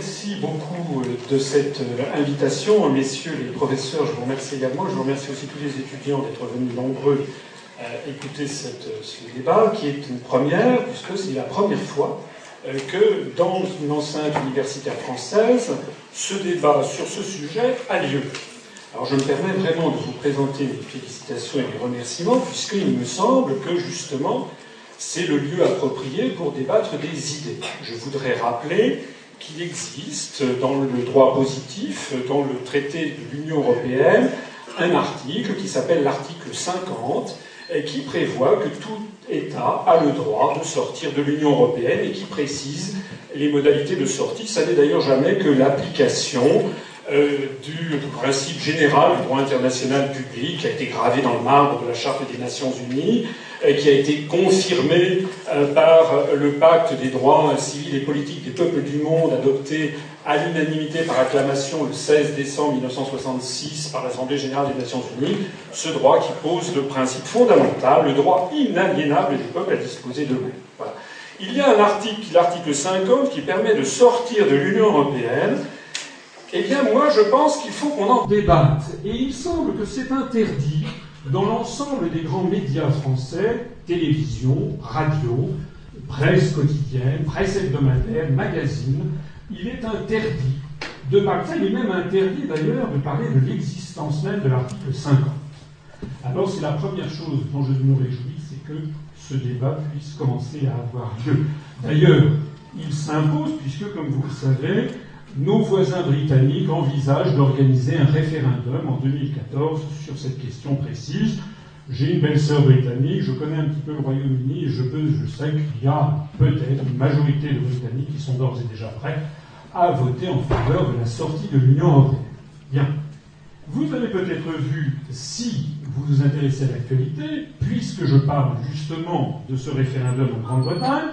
Merci beaucoup de cette invitation. Messieurs les professeurs, je vous remercie également. Je vous remercie aussi tous les étudiants d'être venus nombreux écouter cette, ce débat, qui est une première, puisque c'est la première fois euh, que dans une enceinte universitaire française, ce débat sur ce sujet a lieu. Alors je me permets vraiment de vous présenter mes félicitations et mes remerciements, puisqu'il me semble que justement c'est le lieu approprié pour débattre des idées. Je voudrais rappeler qu'il existe dans le droit positif, dans le traité de l'Union européenne, un article qui s'appelle l'article 50, et qui prévoit que tout État a le droit de sortir de l'Union européenne et qui précise les modalités de sortie. Ça n'est d'ailleurs jamais que l'application euh, du principe général du droit international public qui a été gravé dans le marbre de la Charte des Nations Unies, qui a été confirmé euh, par le pacte des droits civils et politiques des peuples du monde adopté à l'unanimité par acclamation le 16 décembre 1966 par l'Assemblée générale des Nations unies, ce droit qui pose le principe fondamental, le droit inaliénable du peuple à disposer de lui. Il y a un article, l'article 50, qui permet de sortir de l'Union européenne. Eh bien, moi, je pense qu'il faut qu'on en débatte. Et il semble que c'est interdit dans l'ensemble des grands médias français, télévision, radio, presse quotidienne, presse hebdomadaire, magazine, il est interdit de parler, il est même interdit d'ailleurs de parler de l'existence même de l'article 50. Alors c'est la première chose dont je me réjouis, c'est que ce débat puisse commencer à avoir lieu. D'ailleurs, il s'impose puisque, comme vous le savez, nos voisins britanniques envisagent d'organiser un référendum en 2014 sur cette question précise. J'ai une belle-sœur britannique, je connais un petit peu le Royaume-Uni et je, peux, je sais qu'il y a peut-être une majorité de Britanniques qui sont d'ores et déjà prêts à voter en faveur de la sortie de l'Union européenne. Bien. Vous avez peut-être vu, si vous vous intéressez à l'actualité, puisque je parle justement de ce référendum en Grande-Bretagne,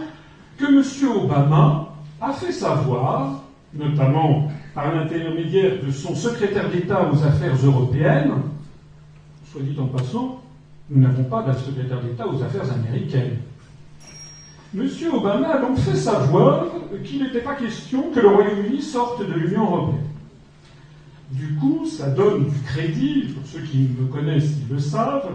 que M. Obama a fait savoir, notamment par l'intermédiaire de son secrétaire d'État aux affaires européennes, soit dit en passant, nous n'avons pas d'un secrétaire d'État aux affaires américaines. M. Obama a donc fait savoir qu'il n'était pas question que le Royaume-Uni sorte de l'Union européenne. Du coup, ça donne du crédit, pour ceux qui me connaissent, ils le savent,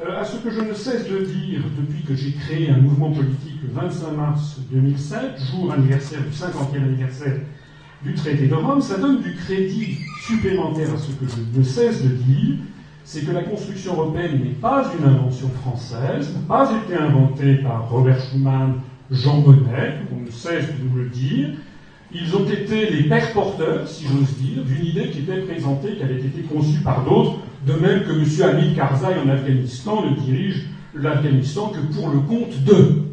euh, à ce que je ne cesse de dire depuis que j'ai créé un mouvement politique le 25 mars 2007, jour anniversaire du 50e anniversaire du traité de Rome, ça donne du crédit supplémentaire à ce que je ne cesse de dire, c'est que la construction européenne n'est pas une invention française, n'a pas été inventée par Robert Schuman, Jean Monnet, on ne cesse de nous le dire. Ils ont été les pères porteurs, si j'ose dire, d'une idée qui était présentée, qui avait été conçue par d'autres, de même que M. Hamid Karzai en Afghanistan ne dirige l'Afghanistan que pour le compte d'eux.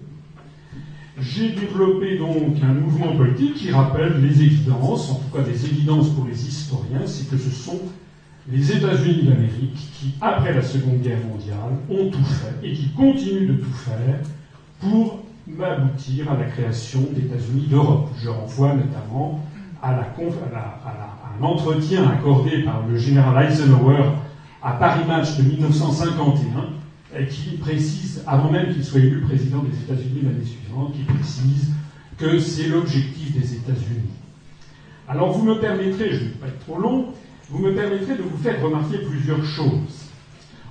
J'ai développé donc un mouvement politique qui rappelle les évidences, en tout cas des évidences pour les historiens, c'est que ce sont les États-Unis d'Amérique qui, après la Seconde Guerre mondiale, ont tout fait et qui continuent de tout faire pour aboutir à la création d'États-Unis d'Europe. Je renvoie notamment à, la, un accordé par le général Eisenhower à Paris Match de 1951, et qui précise, avant même qu'il soit élu président des États-Unis l'année suivante, qui précise que c'est l'objectif des États-Unis. Alors vous me permettrez, je ne vais pas être trop long, vous me permettrez de vous faire remarquer plusieurs choses.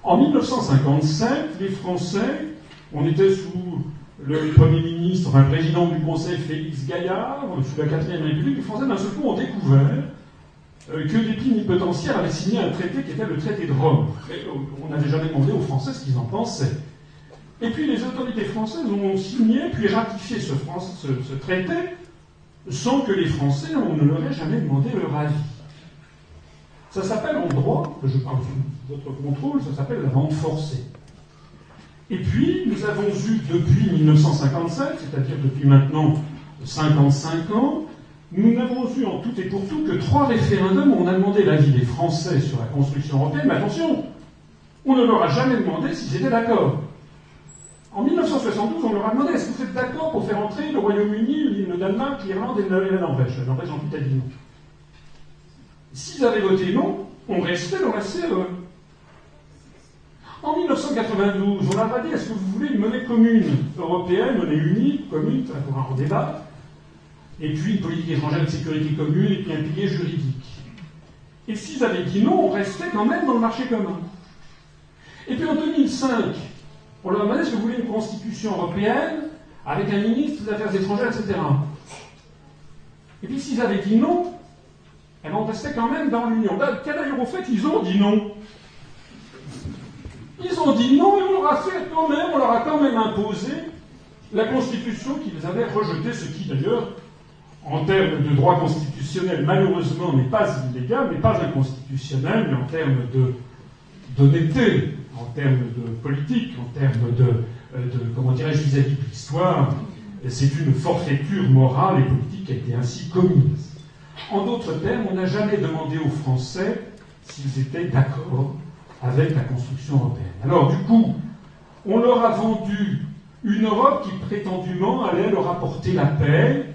En 1957, les Français, on était sous le Premier ministre, enfin le président du Conseil Félix Gaillard, sous la quatrième République, les Français d'un seul coup ont découvert que des plénipotentiaires avaient signé un traité qui était le traité de Rome. on n'avait jamais demandé aux Français ce qu'ils en pensaient. Et puis les autorités françaises ont signé puis ratifié ce, ce traité sans que les Français, on ne leur ait jamais demandé leur avis. Ça s'appelle en droit, je parle sous votre contrôle, ça s'appelle la vente forcée. Et puis, nous avons eu depuis 1957, c'est-à-dire depuis maintenant 55 ans, nous n'avons eu en tout et pour tout que trois référendums où on a demandé l'avis des Français sur la construction européenne, mais attention, on ne leur a jamais demandé s'ils étaient d'accord. En 1972, on leur a demandé est-ce que vous êtes d'accord pour faire entrer le Royaume-Uni, le Danemark, l'Irlande et la Norvège La Norvège en dit non. S'ils avaient voté non, on restait dans la CE. En 1992, on a dit est-ce que vous voulez une monnaie commune européenne, monnaie unique, commune, ça pourra en débat et puis une politique étrangère de sécurité commune, et puis un pilier juridique. Et s'ils avaient dit non, on restait quand même dans le marché commun. Et puis en 2005, on leur demandait que vous voulez une constitution européenne avec un ministre des Affaires étrangères, etc. Et puis s'ils avaient dit non, eh ben, on restait quand même dans l'Union. D'ailleurs, au fait, ils ont dit non. Ils ont dit non et on leur a fait quand même, on leur a quand même imposé la Constitution qu'ils avaient rejetée, ce qui d'ailleurs, en termes de droit constitutionnel, malheureusement n'est pas illégal, n'est pas inconstitutionnel, mais en termes d'honnêteté, en termes de politique, en termes de, euh, de comment dirais-je, vis-à-vis de l'histoire, c'est une forfaiture morale et politique qui a été ainsi commise. En d'autres termes, on n'a jamais demandé aux Français s'ils étaient d'accord avec la construction européenne. Alors du coup, on leur a vendu une Europe qui prétendument allait leur apporter la paix,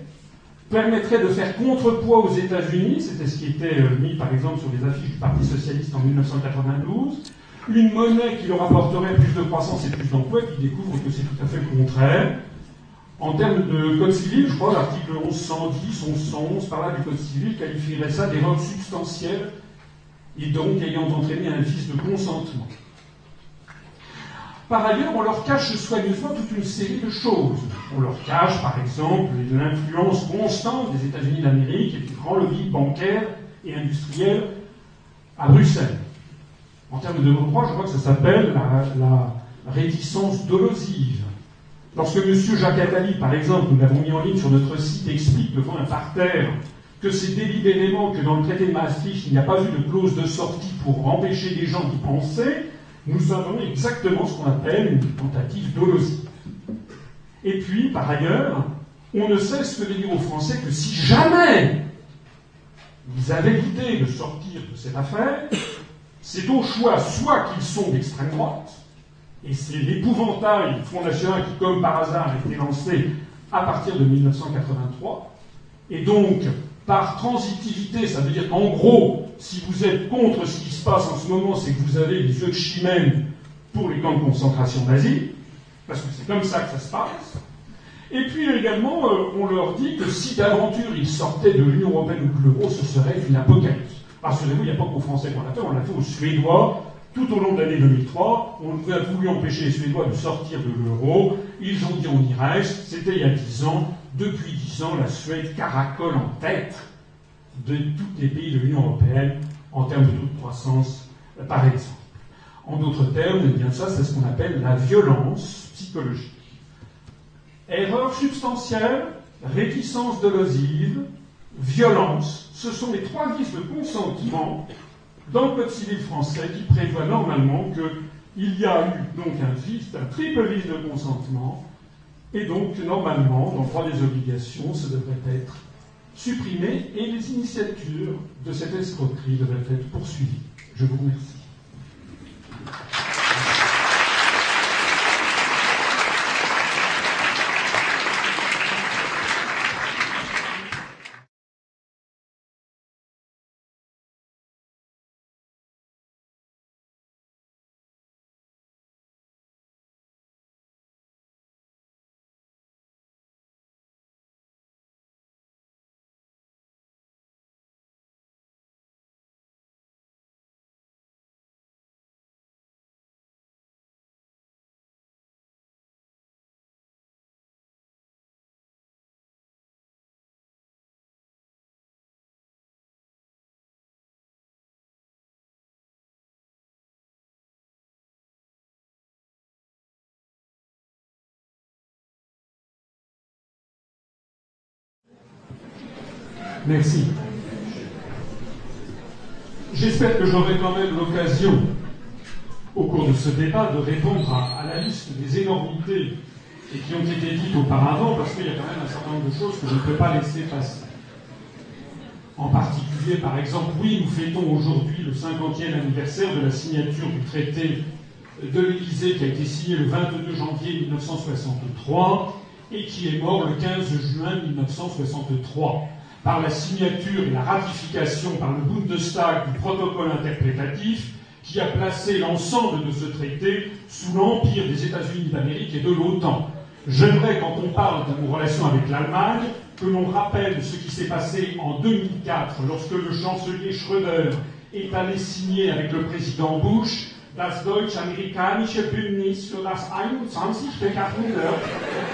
permettrait de faire contrepoids aux États-Unis, c'était ce qui était euh, mis par exemple sur les affiches du Parti socialiste en 1992, une monnaie qui leur apporterait plus de croissance et plus d'emplois, qui découvre que c'est tout à fait le contraire. En termes de code civil, je crois l'article 1110, 1111, par là du code civil, qualifierait ça d'erreur substantielle et donc ayant entraîné un vice de consentement. Par ailleurs, on leur cache soigneusement toute une série de choses. On leur cache, par exemple, l'influence constante des États-Unis d'Amérique et du grand lobby bancaire et industriel à Bruxelles. En termes de droit, je crois que ça s'appelle la, réticence dolosive. Lorsque M. Jacques Attali, par exemple, nous l'avons mis en ligne sur notre site, explique devant un parterre que c'est délibérément que dans le traité de Maastricht, il n'y a pas eu de clause de sortie pour empêcher les gens d'y penser, nous avons exactement ce qu'on appelle une tentative dolosive. Et puis, par ailleurs, on ne cesse de dire aux Français que si jamais ils avaient l'idée de sortir de cette affaire, c'est au choix soit qu'ils sont d'extrême droite, et c'est l'épouvantail Front National qui, comme par hasard, a été lancé à partir de 1983, et donc par transitivité, ça veut dire qu'en gros, si vous êtes contre ce qui se passe en ce moment, c'est que vous avez les yeux de chimène pour les camps de concentration nazis, parce que c'est comme ça que ça se passe. Et puis également, euh, on leur dit que si d'aventure ils sortaient de l'Union européenne ou de l'euro, ce serait une apocalypse. Rassurez-vous, il n'y a pas qu'aux Français qu'on l'a fait, on l'a fait aux Suédois. Tout au long de l'année 2003, on a voulu empêcher les Suédois de sortir de l'euro. Ils ont dit on y reste. C'était il y a dix ans. Depuis dix ans, la Suède caracole en tête de tous les pays de l'Union européenne en termes de taux de croissance, par exemple. En d'autres termes, eh bien ça, c'est ce qu'on appelle la violence psychologique. Erreur substantielle, réticence dolosive, violence, ce sont les trois vices de consentement dans le Code civil français qui prévoit normalement qu'il y a eu donc un vice, un triple vice de consentement, et donc, normalement, dans le droit des obligations, ça devrait être supprimé et les initiatures de cette escroquerie devraient être poursuivies. Je vous remercie. Merci. J'espère que j'aurai quand même l'occasion, au cours de ce débat, de répondre à, la liste des énormités et qui ont été dites auparavant, parce qu'il y a quand même un certain nombre de choses que je ne peux pas laisser passer. En particulier, par exemple, oui, nous fêtons aujourd'hui le 50e anniversaire de la signature du traité de l'Élysée qui a été signé le 22 janvier 1963 et qui est mort le 15 juin 1963 par la signature et la ratification par le Bundestag du protocole interprétatif qui a placé l'ensemble de ce traité sous l'empire des États-Unis d'Amérique et de l'OTAN. J'aimerais, quand on parle de nos relations avec l'Allemagne, que l'on rappelle ce qui s'est passé en 2004 lorsque le chancelier Schröder est allé signer avec le président Bush das deutsch-amerikanische Bündnis für das 21. Jahrhundert,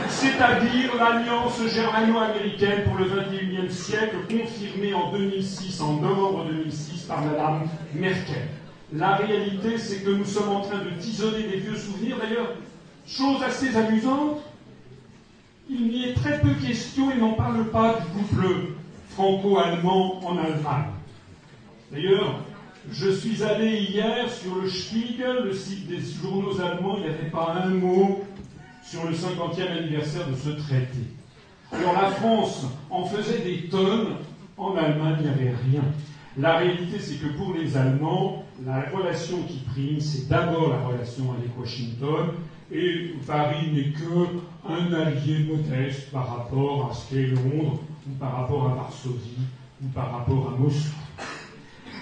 c'est-à-dire l'alliance germano-américaine pour le 21e siècle, confirmée en 2006, en novembre 2006, par Madame Merkel. La réalité, c'est que nous sommes en train de tisonner des vieux souvenirs. D'ailleurs, chose assez amusante, il n'y est très peu question, et n'en parle pas du couple franco-allemand en Allemagne. D'ailleurs, je suis allé hier sur le Spiegel, le site des journaux allemands, il n'y avait pas un mot sur le 50e anniversaire de ce traité. Alors la France en faisait des tonnes, en Allemagne il n'y avait rien. La réalité c'est que pour les Allemands, la relation qui prime, c'est d'abord la relation avec Washington, et Paris n'est qu'un allié modeste par rapport à ce qu'est Londres, ou par rapport à Varsovie, ou par rapport à Moscou.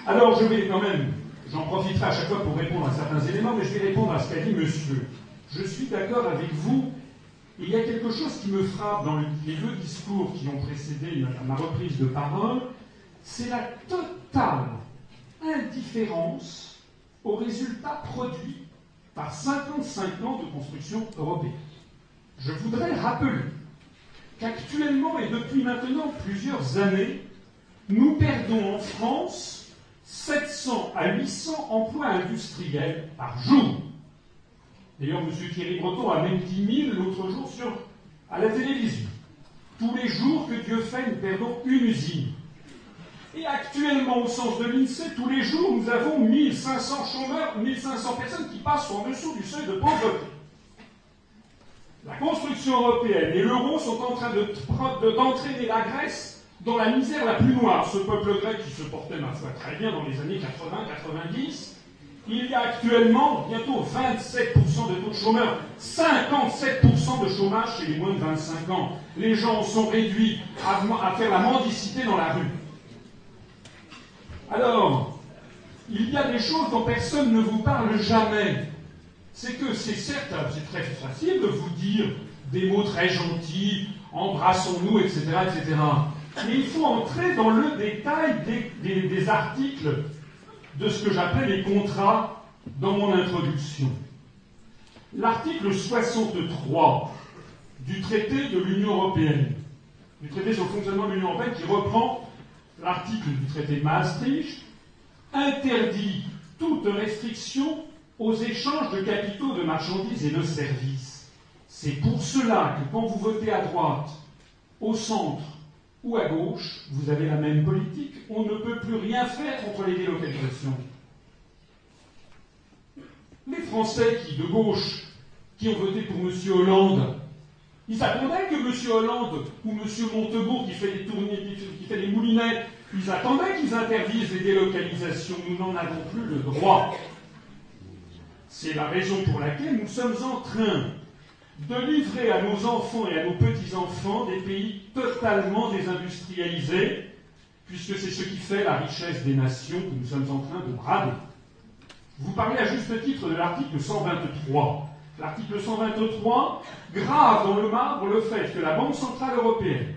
Alors je vais quand même, j'en profiterai à chaque fois pour répondre à certains éléments, mais je vais répondre à ce qu'a dit monsieur. Je suis d'accord avec vous. Il y a quelque chose qui me frappe dans les deux discours qui ont précédé ma reprise de parole, c'est la totale indifférence aux résultats produits par 55 ans de construction européenne. Je voudrais rappeler qu'actuellement et depuis maintenant plusieurs années, nous perdons en France 700 à 800 emplois industriels par jour. D'ailleurs, M. Thierry Breton a même dit 1000 l'autre jour à la télévision. Tous les jours que Dieu fait, nous perdons une usine. Et actuellement, au sens de l'INSEE, tous les jours, nous avons 1500 chômeurs, 1500 personnes qui passent en dessous du seuil de pauvreté. La construction européenne et l'euro sont en train d'entraîner la Grèce dans la misère la plus noire, ce peuple grec qui se portait, ma foi, très bien dans les années 80-90, il y a actuellement bientôt 27% de taux de chômeurs, 57% de chômage chez les moins de 25 ans. Les gens sont réduits à, faire la mendicité dans la rue. Alors, il y a des choses dont personne ne vous parle jamais. C'est que c'est certes, c'est très facile de vous dire des mots très gentils, embrassons-nous, etc., etc. Mais il faut entrer dans le détail des, articles de ce que j'appelle les contrats dans mon introduction. L'article 63 du traité de l'Union européenne, du traité sur le fonctionnement de l'Union européenne, qui reprend l'article du traité de Maastricht, interdit toute restriction aux échanges de capitaux, de marchandises et de services. C'est pour cela que quand vous votez à droite, au centre ou à gauche, vous avez la même politique, on ne peut plus rien faire contre les délocalisations. Les Français qui, de gauche, qui ont voté pour M. Hollande, ils attendaient que M. Hollande ou M. Montebourg, qui fait des tournées, qui fait des moulinets, ils attendaient qu'ils interdisent les délocalisations. Nous n'en avons plus le droit. C'est la raison pour laquelle nous sommes en train de livrer à nos enfants et à nos petits-enfants des pays totalement désindustrialisés, puisque c'est ce qui fait la richesse des nations que nous sommes en train de brader. Vous parlez à juste titre de l'article 123. L'article 123 grave dans le marbre le fait que la Banque Centrale Européenne,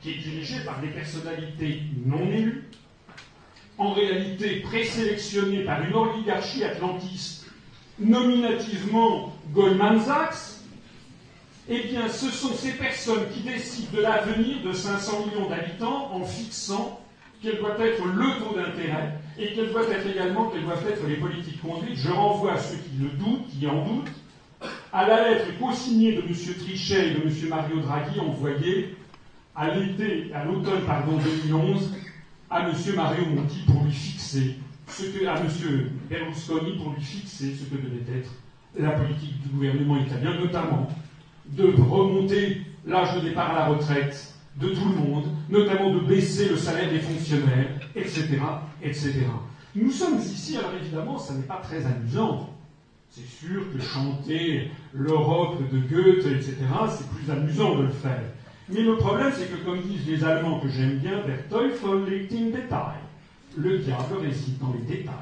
qui est dirigée par des personnalités non élues, en réalité présélectionnée par une oligarchie atlantiste, nominativement Goldman Sachs, eh bien, ce sont ces personnes qui décident de l'avenir de 500 millions d'habitants en fixant quel doit être le taux d'intérêt et quelles doivent être également quelles doivent être les politiques conduites. Je renvoie à ceux qui le doutent, qui en doutent, à la lettre co-signée de M. Trichet et de M. Mario Draghi envoyée à l'été, à l'automne pardon 2011 à M. Mario Monti pour lui fixer à M. Berlusconi pour lui fixer ce que devait être la politique du gouvernement italien, notamment de remonter l'âge de départ à la retraite de tout le monde, notamment de baisser le salaire des fonctionnaires, etc., etc. Nous sommes ici, alors évidemment, ça n'est pas très amusant. C'est sûr que chanter l'Europe de Goethe, etc., c'est plus amusant de le faire. Mais le problème, c'est que, comme disent les Allemands que j'aime bien, Der Teufel liegt im Detail. Le diable réside dans les détails.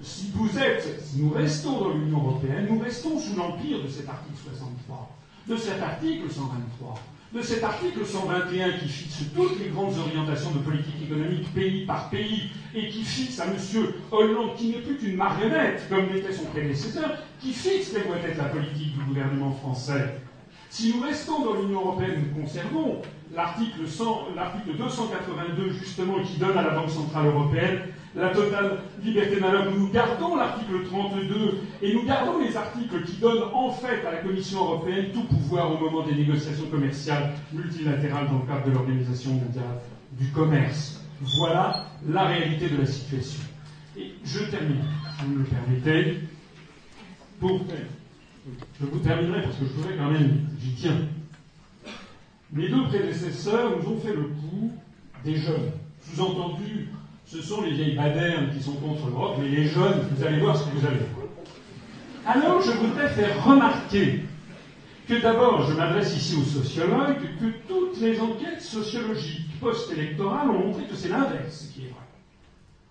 Si vous êtes, si nous restons dans l'Union européenne, nous restons sous l'empire de cet article 63 de cet article 123. de cet article 121 qui fixe toutes les grandes orientations de politique économique pays par pays et qui fixe à M. Hollande, qui n'est plus qu'une marionnette, comme l'était son prédécesseur, qui fixe quelle doit être la politique du gouvernement français. Si nous restons dans l'Union européenne, nous conservons l'article 282, justement, qui donne à la Banque Centrale Européenne la totale liberté manœuvre. Nous gardons l'article 32 et nous gardons les articles qui donnent en fait à la Commission européenne tout pouvoir au moment des négociations commerciales multilatérales dans le cadre de l'Organisation mondiale du commerce. Voilà la réalité de la situation. Et je termine, si vous me le permettez, pour... Je vous terminerai parce que je voudrais quand même, j'y tiens. Mes deux prédécesseurs nous ont fait le coup des jeunes. Sous-entendu, ce sont les vieilles badernes qui sont contre l'Europe, mais les jeunes, vous allez voir ce que vous allez voir. Alors, je voudrais faire remarquer que d'abord, je m'adresse ici aux sociologues, que toutes les enquêtes sociologiques post-électorales ont montré que c'est l'inverse qui est vrai.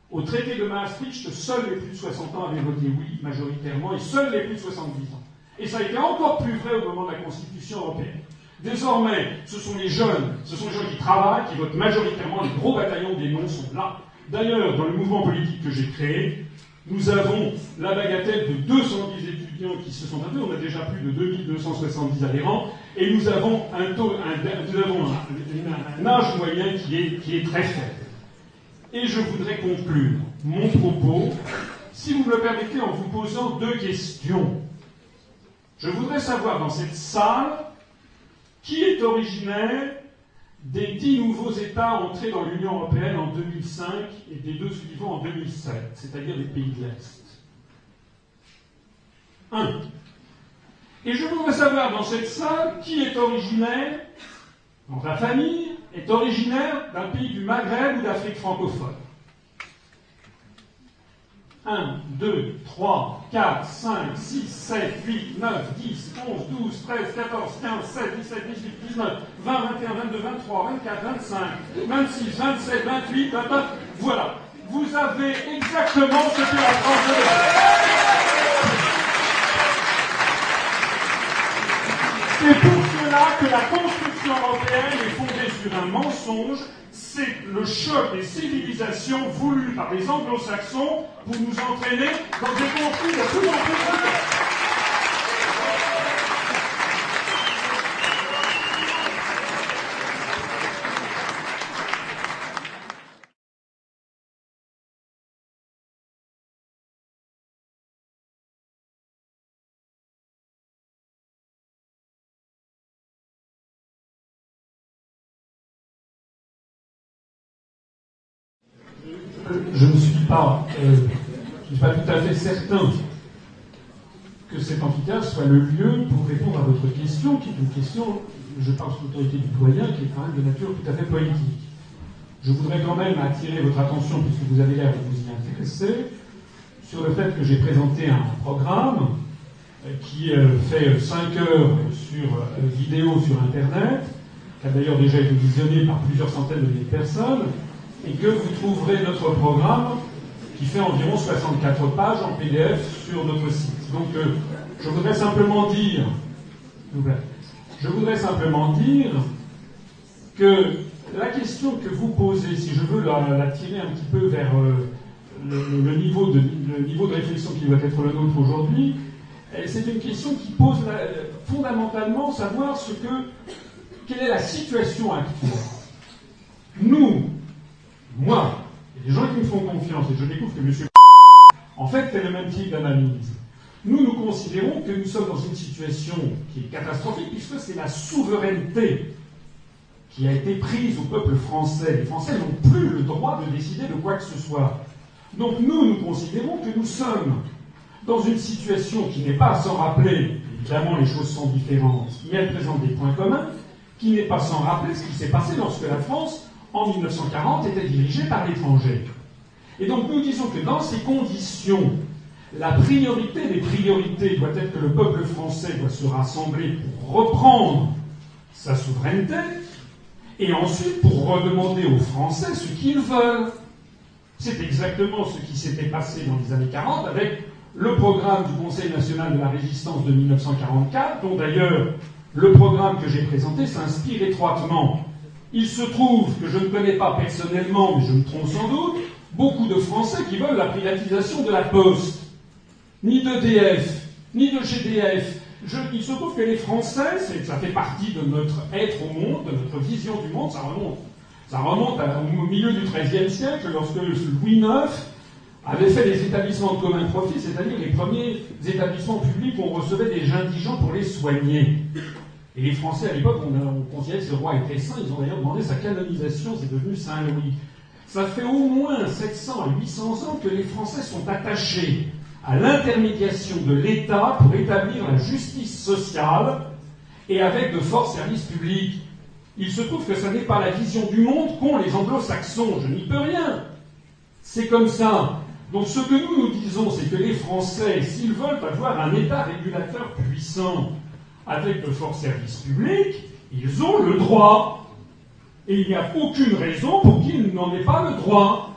Au traité de Maastricht, seuls les plus de 60 ans avaient voté oui majoritairement, et seuls les plus de 70 ans. Et ça a été encore plus vrai au moment de la Constitution européenne. Désormais, ce sont les jeunes, ce sont les gens qui travaillent, qui votent majoritairement, les gros bataillons des noms sont là. D'ailleurs, dans le mouvement politique que j'ai créé, nous avons la bagatelle de 210 étudiants qui se sont inscrits, on a déjà plus de 2270 adhérents, et nous avons un, âge moyen qui est très faible. Et je voudrais conclure mon propos, si vous me le permettez, en vous posant deux questions. Je voudrais savoir dans cette salle qui est originaire des dix nouveaux États entrés dans l'Union européenne en 2005 et des deux suivants en 2007, c'est-à-dire des pays de l'Est. Un. Et je voudrais savoir dans cette salle qui est originaire, dans la famille, est originaire d'un pays du Maghreb ou d'Afrique francophone? 1, 2, 3, 4, 5, 6, 7, 8, 9, 10, 11, 12, 13, 14, 15, 16, 17, 18, 19, 20, 21, 22, 23, 24, 25, 26, 27, 28, 29. Voilà. Vous avez exactement ce que la France veut. C'est pour cela que la construction européenne est fondée sur mensonge c'est le choc des civilisations voulu par les anglo-saxons pour nous entraîner dans des conflits de plus en plus je ne suis pas, euh, pas tout à fait certain que cet amphithéâtre soit le lieu pour répondre à votre question, qui est une question, je pense, l'autorité du doyen, qui est quand même de nature tout à fait politique. Je voudrais quand même attirer votre attention, puisque vous avez l'air de vous y intéresser, sur le fait que j'ai présenté un programme euh, qui euh, fait 5 heures sur vidéo sur Internet, qui a d'ailleurs déjà été visionné par plusieurs centaines de milliers de personnes, et que vous trouverez notre programme qui fait environ 64 pages en PDF sur notre site. Donc euh, je voudrais simplement dire, je voudrais simplement dire que la question que vous posez, si je veux la, tirer un petit peu vers euh, le, niveau de, réflexion qui doit être le nôtre aujourd'hui, eh, c'est une question qui pose fondamentalement savoir ce que, quelle est la situation actuelle. Nous, moi, et les gens qui me font confiance, et je découvre que M. en fait fait le même type d'analyse. Nous, nous considérons que nous sommes dans une situation qui est catastrophique, puisque c'est la souveraineté qui a été prise au peuple français. Les Français n'ont plus le droit de décider de quoi que ce soit. Donc nous, nous considérons que nous sommes dans une situation qui n'est pas sans rappeler, évidemment les choses sont différentes, mais elles présentent des points communs, qui n'est pas sans rappeler ce qui s'est passé lorsque la France en 1940 était dirigé par l'étranger. Et donc nous disons que dans ces conditions, la priorité des priorités doit être que le peuple français doit se rassembler pour reprendre sa souveraineté, et ensuite pour redemander aux Français ce qu'ils veulent. C'est exactement ce qui s'était passé dans les années 40 avec le programme du Conseil national de la résistance de 1944, dont d'ailleurs le programme que j'ai présenté s'inspire étroitement. Il se trouve que je ne connais pas personnellement, mais je me trompe sans doute, beaucoup de Français qui veulent la privatisation de la Poste. Ni d'EDF, ni de GDF. il se trouve que les Français, ça fait partie de notre être au monde, de notre vision du monde, ça remonte. Ça remonte au milieu du XIIIe siècle, lorsque Louis IX avait fait les établissements de commun profit, c'est-à-dire les premiers établissements publics où on recevait des indigents pour les soigner. Et les Français, à l'époque, on, on, considérait que ce roi était saint, ils ont d'ailleurs demandé sa canonisation, c'est devenu Saint-Louis. Ça fait au moins 700 à 800 ans que les Français sont attachés à l'intermédiation de l'État pour établir la justice sociale et avec de forts services publics. Il se trouve que ce n'est pas la vision du monde qu'ont les anglo-saxons, je n'y peux rien. C'est comme ça. Donc ce que nous nous disons, c'est que les Français, s'ils veulent avoir un État régulateur puissant avec de forts services publics, ils ont le droit. Et il n'y a aucune raison pour qu'ils n'en aient pas le droit.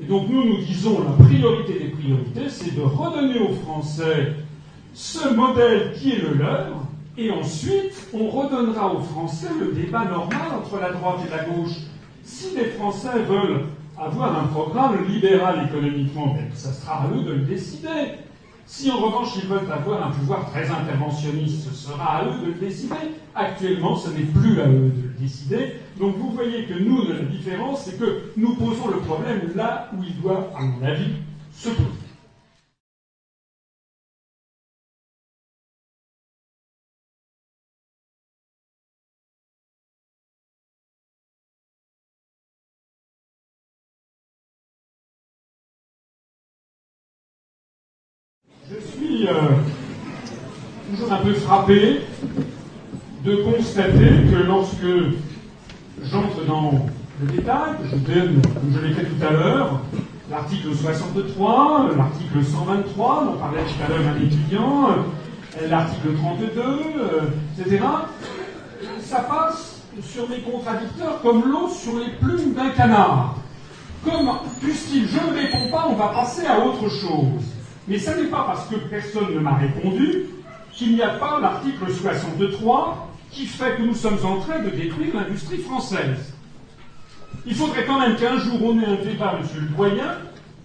Et donc nous nous disons la priorité des priorités, c'est de redonner aux Français ce modèle qui est le leur, et ensuite on redonnera aux Français le débat normal entre la droite et la gauche. Si les Français veulent avoir un programme libéral économiquement, ben, ça sera à eux de le décider. Si en revanche ils veulent avoir un pouvoir très interventionniste, ce sera à eux de le décider. Actuellement, ce n'est plus à eux de le décider. Donc vous voyez que nous, la différence, c'est que nous posons le problème là où il doit, à mon avis, se poser. Frappé de constater que lorsque j'entre dans le détail, je donne, comme je l'ai fait tout à l'heure, l'article 63, l'article 123, dont parlait tout à l'heure un étudiant, l'article 32, euh, etc., ça passe sur mes contradicteurs comme l'eau sur les plumes d'un canard. Comme, puisqu'il je ne réponds pas, on va passer à autre chose. Mais ce n'est pas parce que personne ne m'a répondu qu'il n'y a pas l'article 63 qui fait que nous sommes en train de détruire l'industrie française. Il faudrait quand même qu'un jour on ait un débat, monsieur le doyen,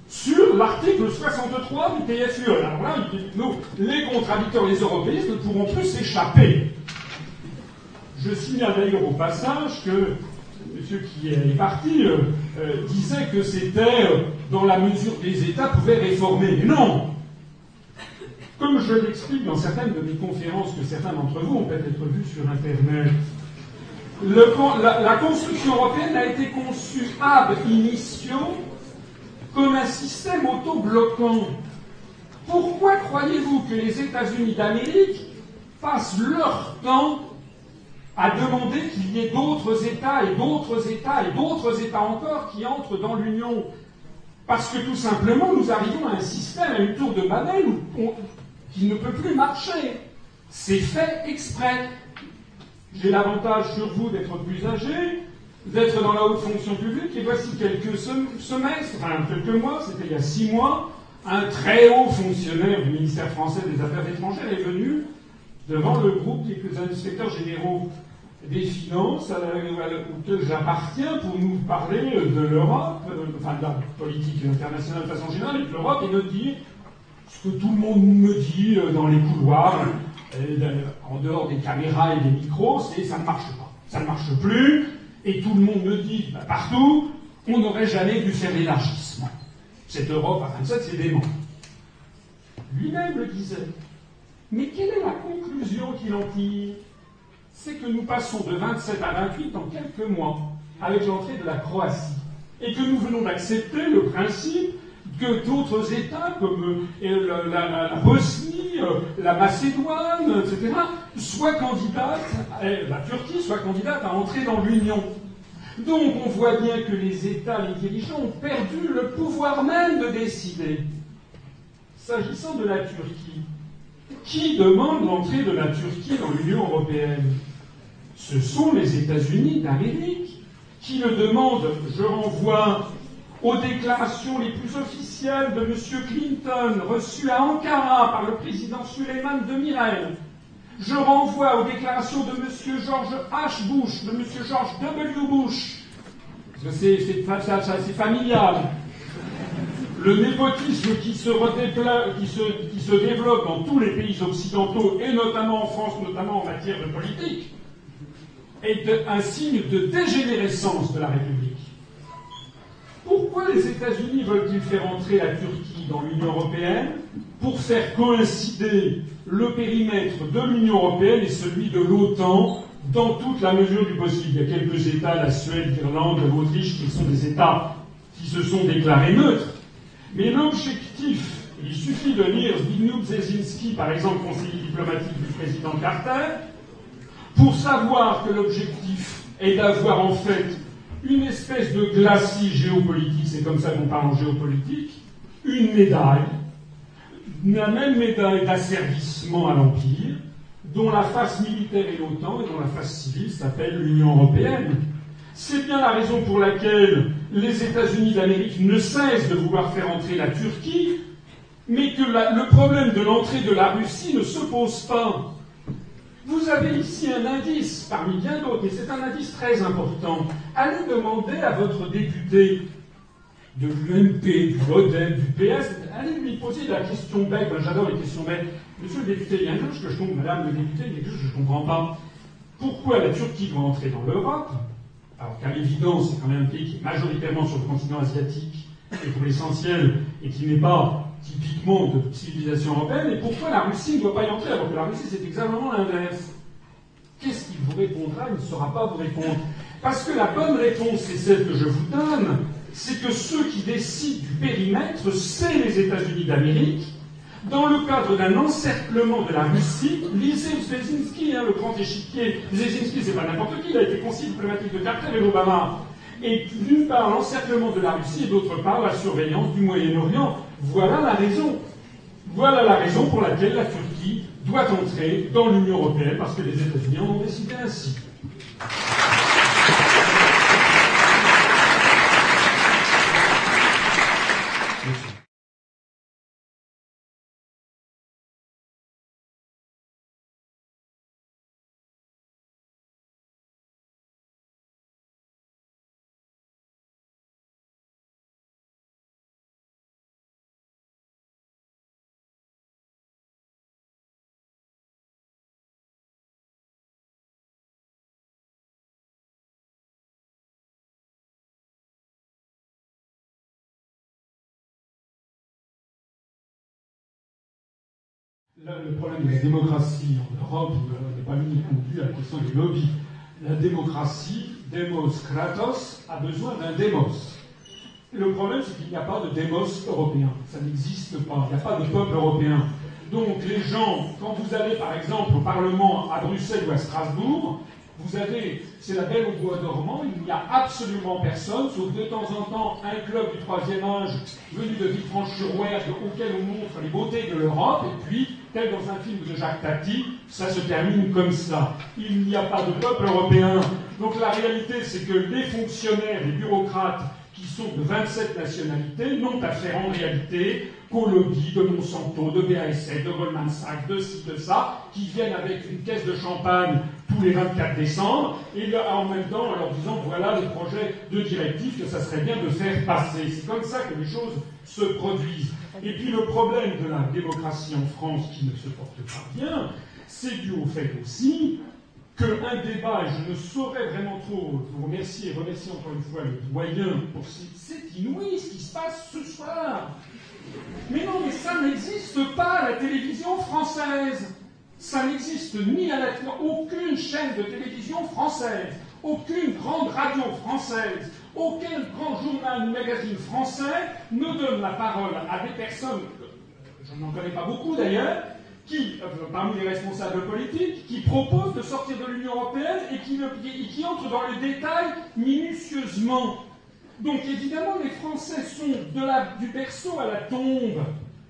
sur l'article 63 du TFUE. Alors là, nous, les contradicteurs, les européistes ne pourront plus s'échapper. Je signale d'ailleurs au passage que monsieur qui est parti euh, euh, disait que c'était euh, dans la mesure des États pouvaient réformer. Mais non Comme je l'explique dans certaines de mes conférences que certains d'entre vous ont peut-être vues sur Internet, la, construction européenne a été conçue ab initio comme un système auto-bloquant. Pourquoi croyez-vous que les États-Unis d'Amérique passent leur temps à demander qu'il y ait d'autres États et d'autres États et d'autres États encore qui entrent dans l'Union? Parce que tout simplement, nous arrivons à un système, à une tour de Babel qui ne peut plus marcher. C'est fait exprès. J'ai l'avantage sur vous d'être plus âgé, d'être dans la haute fonction publique, et voici quelques semestres, enfin quelques mois, c'était il y a six mois, un très haut fonctionnaire du ministère français des Affaires étrangères est venu devant le groupe des inspecteurs généraux des finances auxquels j'appartiens pour nous parler de l'Europe, euh, enfin de la politique internationale de façon générale, et de l'Europe, et de dire ce que tout le monde me dit euh, dans les couloirs, en dehors des caméras et des micros, c'est ça ne marche pas. Ça ne marche plus, et tout le monde me dit bah, partout, on n'aurait jamais dû faire l'élargissement. Cette Europe à 27, c'est dément. Lui-même le disait. Mais quelle est la conclusion qu'il en tire? C'est que nous passons de 27 à 28 en quelques mois avec l'entrée de la Croatie. Et que nous venons d'accepter le principe que d'autres États comme euh, la, Bosnie, euh, la Macédoine, etc., soient candidates, la Turquie soit candidate à entrer dans l'Union. Donc on voit bien que les États, les dirigeants ont perdu le pouvoir même de décider. S'agissant de la Turquie, qui demande l'entrée de la Turquie dans l'Union européenne? Ce sont les États-Unis d'Amérique qui le demandent. Je renvoie aux déclarations les plus officielles de M. Clinton reçues à Ankara par le président Suleiman Demirel. Je renvoie aux déclarations de M. George H. Bush, de M. George W. Bush, parce c'est familial. Le népotisme qui, se, qui se développe dans tous les pays occidentaux, et notamment en France, notamment en matière de politique, est un signe de dégénérescence de la République. Pourquoi les États-Unis veulent-ils faire entrer la Turquie dans l'Union européenne Pour faire coïncider le périmètre de l'Union européenne et celui de l'OTAN dans toute la mesure du possible? Il y a quelques États, la Suède, l'Irlande, l'Autriche, qui sont des États qui se sont déclarés neutres. Mais l'objectif, il suffit de lire Zbigniew Brzezinski, par exemple conseiller diplomatique du président Carter, pour savoir que l'objectif est d'avoir en fait une espèce de glacis géopolitique, c'est comme ça qu'on parle en géopolitique, une médaille, la même médaille d'asservissement à l'Empire, dont la face militaire est l'OTAN et dont la face civile s'appelle l'Union européenne. C'est bien la raison pour laquelle les États-Unis d'Amérique ne cessent de vouloir faire entrer la Turquie, mais que le problème de l'entrée de la Russie ne se pose pas. Vous avez ici un indice, parmi bien d'autres, mais c'est un indice très important. Allez demander à votre député de l'UMP, du MoDem, du PS, allez lui poser la question bête. J'adore les questions bêtes. Monsieur le député, il y a quelque chose que je comprends, madame le député, il y a quelque chose que je ne comprends pas. Pourquoi la Turquie doit entrer dans l'Europe? Alors qu'à l'évidence, c'est quand même un pays qui est majoritairement sur le continent asiatique, et pour l'essentiel, et qui n'est pas typiquement de civilisation européenne, et pourquoi la Russie ne doit pas y entrer alors que la Russie c'est exactement l'inverse? Qu'est-ce qu'il vous répondra Il ne saura pas vous répondre. Parce que la bonne réponse, c'est celle que je vous donne, c'est que ceux qui décident du périmètre, c'est les États-Unis d'Amérique, dans le cadre d'un encerclement de la Russie, lisez Brzezinski, hein, le grand échiquier. Brzezinski, c'est pas n'importe qui, il a été conseiller diplomatique de Carter et d'Obama. Et d'une part, l'encerclement de la Russie, et d'autre part, la surveillance du Moyen-Orient. Voilà la raison. Pour laquelle la Turquie doit entrer dans l'Union européenne, parce que les États-Unis en ont décidé ainsi. Le problème de la démocratie en Europe n'est pas unique non plus à la question des lobbies. La démocratie, demos kratos, a besoin d'un démos. Le problème, c'est qu'il n'y a pas de démos européen. Ça n'existe pas. Il n'y a pas de peuple européen. Donc les gens, quand vous allez par exemple au Parlement à Bruxelles ou à Strasbourg, vous avez, c'est la belle au bois dormant, il n'y a absolument personne, sauf de temps en temps un club du troisième âge venu de Villefranche-sur-Ouergue auquel on montre les beautés de l'Europe, et puis, tel dans un film de Jacques Tati, ça se termine comme ça. Il n'y a pas de peuple européen. Donc la réalité, c'est que les fonctionnaires, les bureaucrates qui sont de 27 nationalités n'ont affaire en réalité qu'aux lobbies de Monsanto, de BASF, de Goldman Sachs, de ci, de ça, qui viennent avec une caisse de champagne tous les 24 décembre, et en même temps en leur disant voilà les projets de directive que ça serait bien de faire passer. C'est comme ça que les choses se produisent. Et puis le problème de la démocratie en France qui ne se porte pas bien, c'est dû au fait aussi qu'un débat, et je ne saurais vraiment trop vous remercier et remercier encore une fois le doyen pour c'est inouï ce qui se passe ce soir. Mais non, mais ça n'existe pas à la télévision française. Ça n'existe ni à la aucune chaîne de télévision française, aucune grande radio française, aucun grand journal ou magazine français ne donne la parole à des personnes, je n'en connais pas beaucoup d'ailleurs, euh, parmi les responsables politiques, qui proposent de sortir de l'Union européenne et qui, entrent dans les détails minutieusement. Donc évidemment, les Français sont du berceau à la tombe.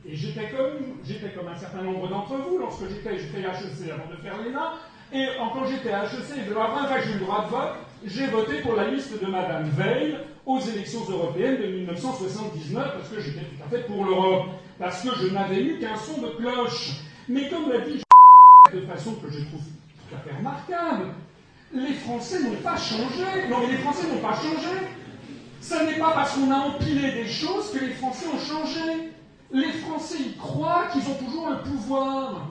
Et j'étais comme, j'étais comme un certain nombre d'entre vous lorsque j'étais, fait HEC avant de faire l'ENA. Et quand j'étais à HEC, première fois que j'ai eu le droit de vote, j'ai voté pour la liste de Madame Veil aux élections européennes de 1979 parce que j'étais tout à fait pour l'Europe. Parce que je n'avais eu qu'un son de cloche. Mais comme l'a dit de façon que je trouve tout à fait remarquable. Les Français n'ont pas changé. Non, mais les Français n'ont pas changé. Ce n'est pas parce qu'on a empilé des choses que les Français ont changé. Les Français y croient qu'ils ont toujours le pouvoir.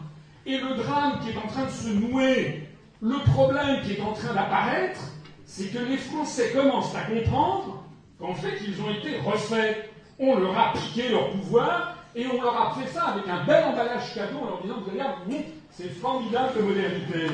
Et le drame qui est en train de se nouer, le problème qui est en train d'apparaître, c'est que les Français commencent à comprendre qu'en fait, ils ont été refaits. On leur a piqué leur pouvoir et on leur a fait ça avec un bel emballage cadeau en leur disant Vous c'est formidable de modernité.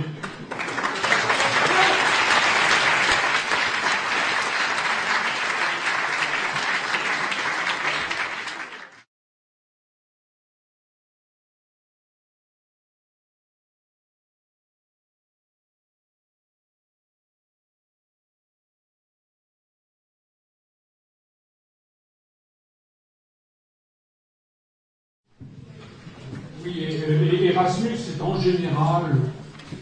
Oui, Erasmus est en général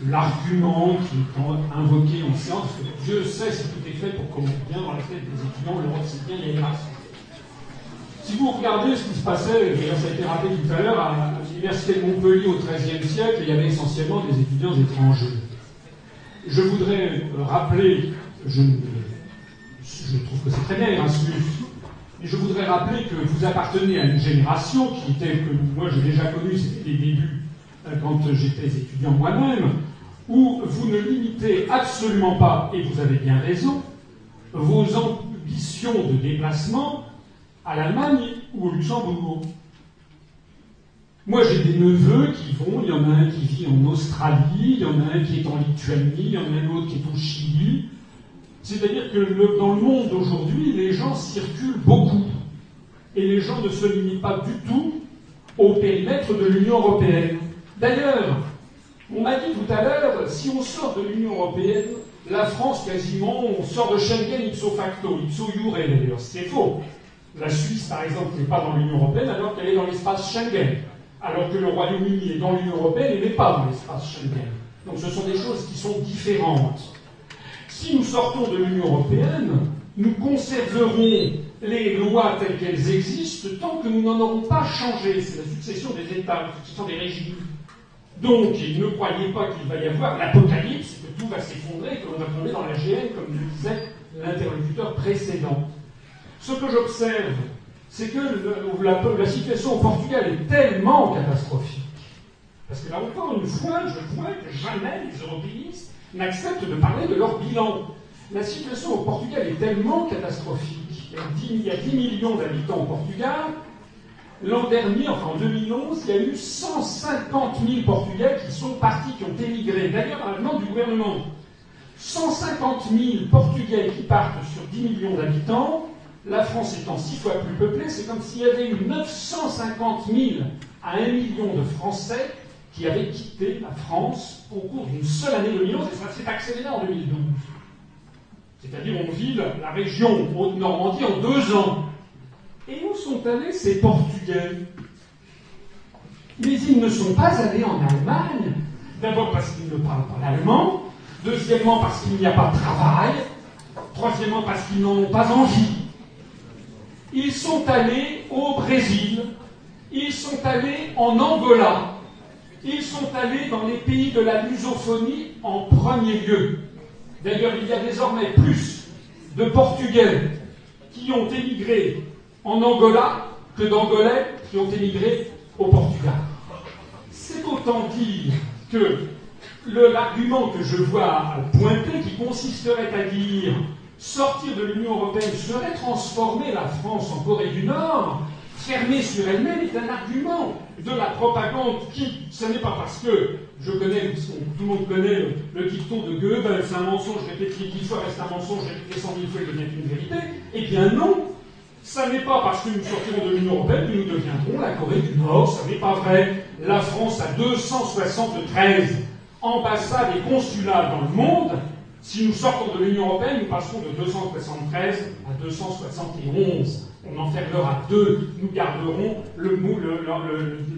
l'argument qui est invoqué en séance, parce que Dieu sait si tout est fait pour qu'on bien dans la tête des étudiants, l'Europe c'est bien Erasmus. Si vous regardez ce qui se passait, d'ailleurs ça a été rappelé tout à l'heure, à l'université de Montpellier au XIIIe siècle, il y avait essentiellement des étudiants étrangers. Je voudrais rappeler, je, trouve que c'est très bien Erasmus, et je voudrais rappeler que vous appartenez à une génération qui était, que moi j'ai déjà connu, c'était les débuts euh, quand j'étais étudiant moi-même, où vous ne limitez absolument pas, et vous avez bien raison, vos ambitions de déplacement à l'Allemagne ou au Luxembourg. Moi, j'ai des neveux qui vont, il y en a un qui vit en Australie, il y en a un qui est en Lituanie, il y en a un autre qui est au Chili, c'est-à-dire que dans le monde d'aujourd'hui, les gens circulent beaucoup. Et les gens ne se limitent pas du tout au périmètre de l'Union européenne. D'ailleurs, on m'a dit tout à l'heure, si on sort de l'Union européenne, la France quasiment, on sort de Schengen ipso facto, ipso iure d'ailleurs. C'est faux. La Suisse, par exemple, n'est pas dans l'Union européenne alors qu'elle est dans l'espace Schengen. Alors que le Royaume-Uni est dans l'Union européenne et n'est pas dans l'espace Schengen. Donc ce sont des choses qui sont différentes. Si nous sortons de l'Union européenne, nous conserverons les lois telles qu'elles existent tant que nous n'en aurons pas changé. C'est la succession des États, la succession des régimes. Donc, ne croyez pas qu'il va y avoir l'apocalypse, que tout va s'effondrer, que l'on va tomber dans la GN, comme le disait l'interlocuteur précédent. Ce que j'observe, c'est que la, situation au Portugal est tellement catastrophique. Parce que là encore une fois, je vois que jamais les européistes n'acceptent de parler de leur bilan. La situation au Portugal est tellement catastrophique. Il y a 10 millions d'habitants au Portugal. L'an dernier, enfin en 2011, il y a eu 150 000 Portugais qui sont partis, qui ont émigré. D'ailleurs, à la demande du gouvernement, 150 000 Portugais qui partent sur 10 millions d'habitants. La France étant six fois plus peuplée, c'est comme s'il y avait eu 950 000 à 1 million de Français qui avaient quitté la France au cours d'une seule année 2011, et ça s'est accéléré en 2012. C'est-à-dire, on vit la, région Haute-Normandie en deux ans. Et où sont allés ces Portugais? Mais ils ne sont pas allés en Allemagne. D'abord parce qu'ils ne parlent pas l'allemand. Deuxièmement parce qu'il n'y a pas de travail. Troisièmement parce qu'ils n'en ont pas envie. Ils sont allés au Brésil. Ils sont allés en Angola. Ils sont allés dans les pays de la lusophonie en premier lieu. D'ailleurs, il y a désormais plus de Portugais qui ont émigré en Angola que d'Angolais qui ont émigré au Portugal. C'est autant dire que l'argument que je vois pointer, qui consisterait à dire sortir de l'Union européenne serait transformer la France en Corée du Nord, fermée sur elle-même est un argument de la propagande qui, ce n'est pas parce que je connais, tout le monde connaît le, dicton de Goebbels, c'est un mensonge répété dix fois reste un mensonge répété cent mille fois et devient une vérité. Eh bien non, ça n'est pas parce que nous sortirons de l'Union européenne que nous deviendrons la Corée du Nord, ça n'est pas vrai. La France a 273 ambassades et consulats dans le monde. Si nous sortons de l'Union européenne, nous passerons de 273 à 271 on enfermera deux, nous garderons le,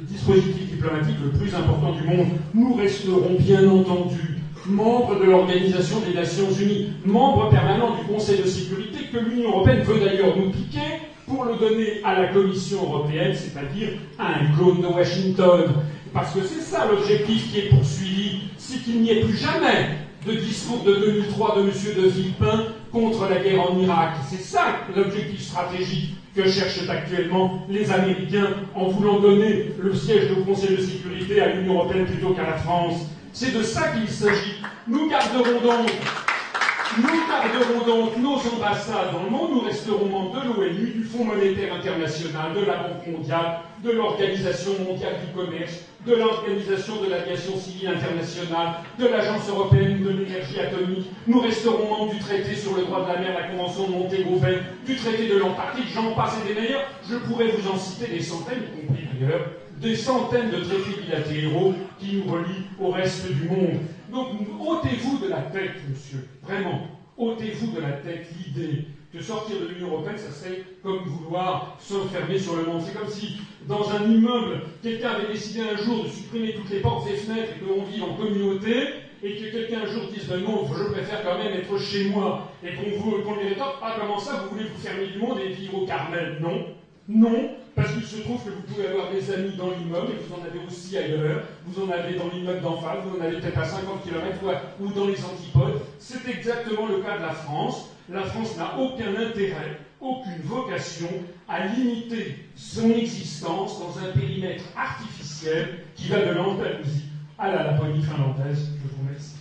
dispositif diplomatique le plus important du monde. Nous resterons bien entendu membres de l'Organisation des Nations Unies, membres permanents du Conseil de sécurité que l'Union européenne veut d'ailleurs nous piquer pour le donner à la Commission européenne, c'est-à-dire à un clone de Washington. Parce que c'est ça l'objectif qui est poursuivi, c'est qu'il n'y ait plus jamais de discours de 2003 de M. de Villepin contre la guerre en Irak. C'est ça l'objectif stratégique que cherchent actuellement les Américains en voulant donner le siège du Conseil de sécurité à l'Union européenne plutôt qu'à la France. C'est de ça qu'il s'agit. Nous garderons donc nous garderons donc nos ambassades dans le monde, nous resterons membres de l'ONU, du Fonds monétaire international, de la Banque mondiale, de l'Organisation mondiale du commerce, de l'Organisation de l'aviation civile internationale, de l'Agence européenne de l'énergie atomique. Nous resterons membres du traité sur le droit de la mer, la Convention de Montego Bay, du traité de l'Antarctique, j'en passe et des meilleurs. Je pourrais vous en citer des centaines, y compris d'ailleurs, des centaines de traités bilatéraux qui nous relient au reste du monde. Donc ôtez-vous de la tête, monsieur, vraiment, ôtez-vous de la tête l'idée que sortir de l'Union européenne, ça serait comme vouloir s'enfermer sur le monde. C'est comme si, dans un immeuble, quelqu'un avait décidé un jour de supprimer toutes les portes et fenêtres et que l'on vit en communauté, et que quelqu'un un jour dise ben non, je préfère quand même être chez moi, et qu'on vous qu'on lui rétorque ah comment ça, vous voulez vous fermer du monde et vivre au Carmel? Non, non, parce qu'il se trouve que vous pouvez avoir des amis dans l'immeuble, et vous en avez aussi ailleurs, vous en avez dans l'immeuble d'en face, vous en avez peut-être à 50 km ou dans les antipodes. C'est exactement le cas de la France. La France n'a aucun intérêt, aucune vocation à limiter son existence dans un périmètre artificiel qui va de l'Andalousie à la Laponie finlandaise. Je vous remercie.